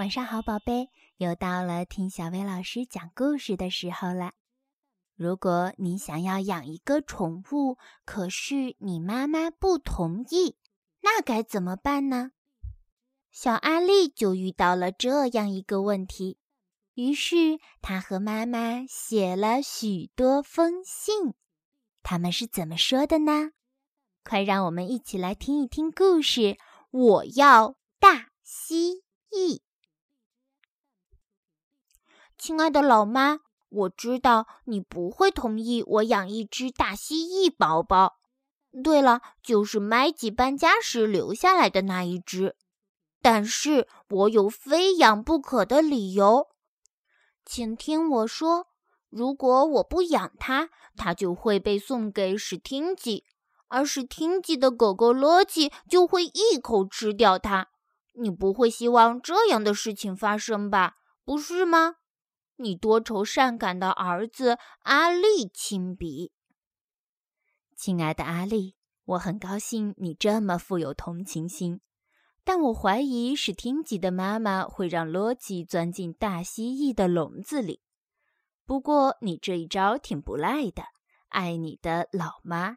晚上好，宝贝，又到了听小薇老师讲故事的时候了。如果你想要养一个宠物，可是你妈妈不同意，那该怎么办呢？小阿丽就遇到了这样一个问题，于是她和妈妈写了许多封信。他们是怎么说的呢？快让我们一起来听一听故事。我要大蜥蜴。亲爱的老妈，我知道你不会同意我养一只大蜥蜴宝宝。对了，就是麦吉搬家时留下来的那一只。但是我有非养不可的理由，请听我说。如果我不养它，它就会被送给史汀吉，而史汀吉的狗狗罗奇就会一口吃掉它。你不会希望这样的事情发生吧？不是吗？你多愁善感的儿子阿力亲笔，亲爱的阿力，我很高兴你这么富有同情心，但我怀疑史汀吉的妈妈会让罗吉钻进大蜥蜴的笼子里。不过你这一招挺不赖的，爱你的老妈。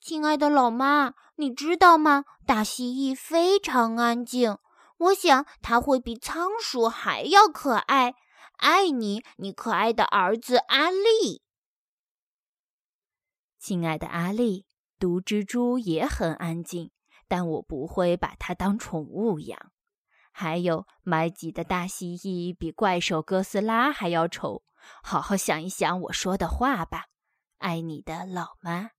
亲爱的老妈，你知道吗？大蜥蜴非常安静。我想它会比仓鼠还要可爱。爱你，你可爱的儿子阿力。亲爱的阿力，毒蜘蛛也很安静，但我不会把它当宠物养。还有，麦吉的大蜥蜴比怪兽哥斯拉还要丑。好好想一想我说的话吧。爱你的老妈。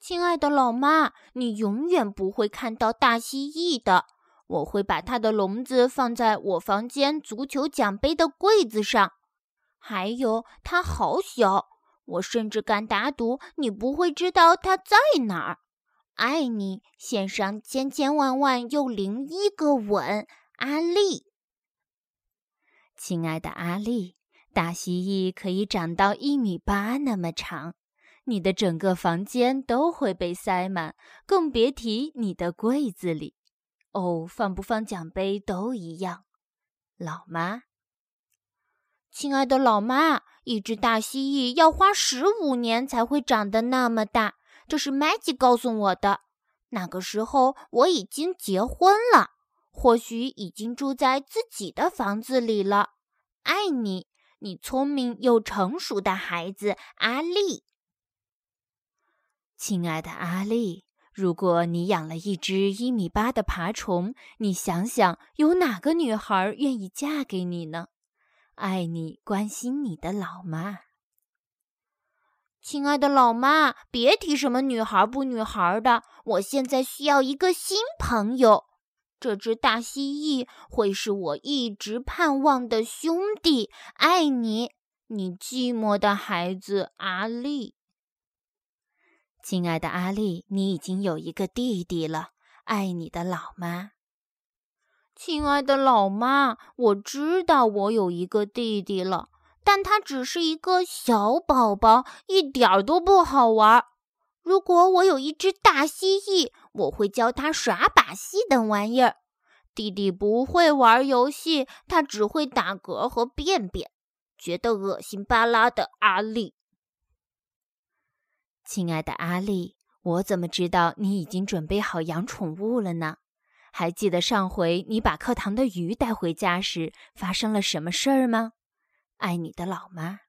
亲爱的老妈，你永远不会看到大蜥蜴的。我会把它的笼子放在我房间足球奖杯的柜子上。还有，它好小，我甚至敢打赌你不会知道它在哪儿。爱你，献上千千万万又零一个吻，阿丽。亲爱的阿丽，大蜥蜴可以长到一米八那么长。你的整个房间都会被塞满，更别提你的柜子里。哦，放不放奖杯都一样。老妈，亲爱的老妈，一只大蜥蜴要花十五年才会长得那么大，这是 Maggie 告诉我的。那个时候我已经结婚了，或许已经住在自己的房子里了。爱你，你聪明又成熟的孩子，阿丽。亲爱的阿丽，如果你养了一只一米八的爬虫，你想想，有哪个女孩愿意嫁给你呢？爱你，关心你的老妈。亲爱的老妈，别提什么女孩不女孩的，我现在需要一个新朋友。这只大蜥蜴会是我一直盼望的兄弟。爱你，你寂寞的孩子阿丽。亲爱的阿丽，你已经有一个弟弟了。爱你的老妈，亲爱的老妈，我知道我有一个弟弟了，但他只是一个小宝宝，一点儿都不好玩。如果我有一只大蜥蜴，我会教他耍把戏等玩意儿。弟弟不会玩游戏，他只会打嗝和便便，觉得恶心巴拉的。阿丽。亲爱的阿丽，我怎么知道你已经准备好养宠物了呢？还记得上回你把课堂的鱼带回家时发生了什么事儿吗？爱你的老妈。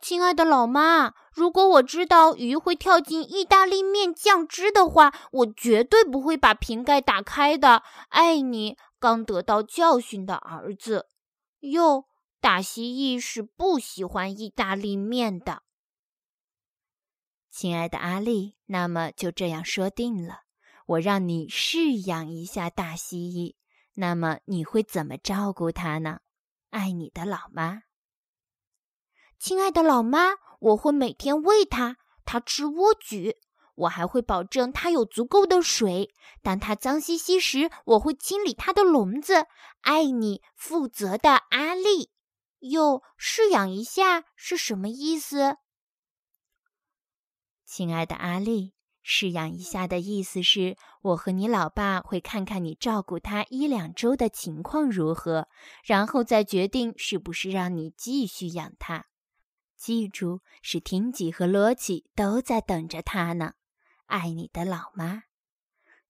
亲爱的老妈，如果我知道鱼会跳进意大利面酱汁的话，我绝对不会把瓶盖打开的。爱你，刚得到教训的儿子。哟，大蜥蜴是不喜欢意大利面的。亲爱的阿丽，那么就这样说定了。我让你试养一下大蜥蜴，那么你会怎么照顾它呢？爱你的老妈。亲爱的老妈，我会每天喂它，它吃莴苣。我还会保证它有足够的水。当它脏兮兮时，我会清理它的笼子。爱你，负责的阿丽。哟，试养一下是什么意思？亲爱的阿丽，试养一下的意思是，我和你老爸会看看你照顾他一两周的情况如何，然后再决定是不是让你继续养他。记住，是汀吉和罗奇都在等着他呢。爱你的老妈。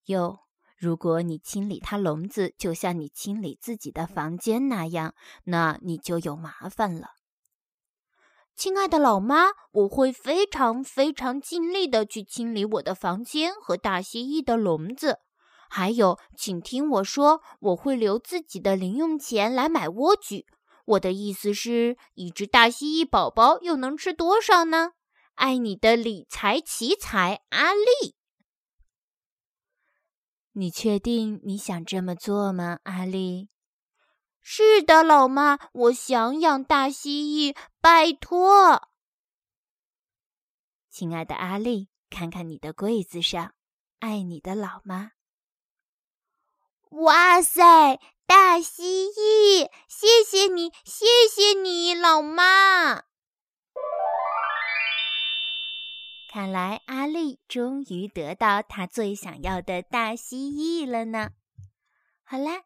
哟，如果你清理他笼子，就像你清理自己的房间那样，那你就有麻烦了。亲爱的老妈，我会非常非常尽力的去清理我的房间和大蜥蜴的笼子。还有，请听我说，我会留自己的零用钱来买莴苣。我的意思是，一只大蜥蜴宝宝又能吃多少呢？爱你的理财奇才阿丽。你确定你想这么做吗，阿丽？是的，老妈，我想养大蜥蜴，拜托。亲爱的阿丽，看看你的柜子上，爱你的老妈。哇塞，大蜥蜴！谢谢你，谢谢你，老妈。看来阿丽终于得到她最想要的大蜥蜴了呢。好啦。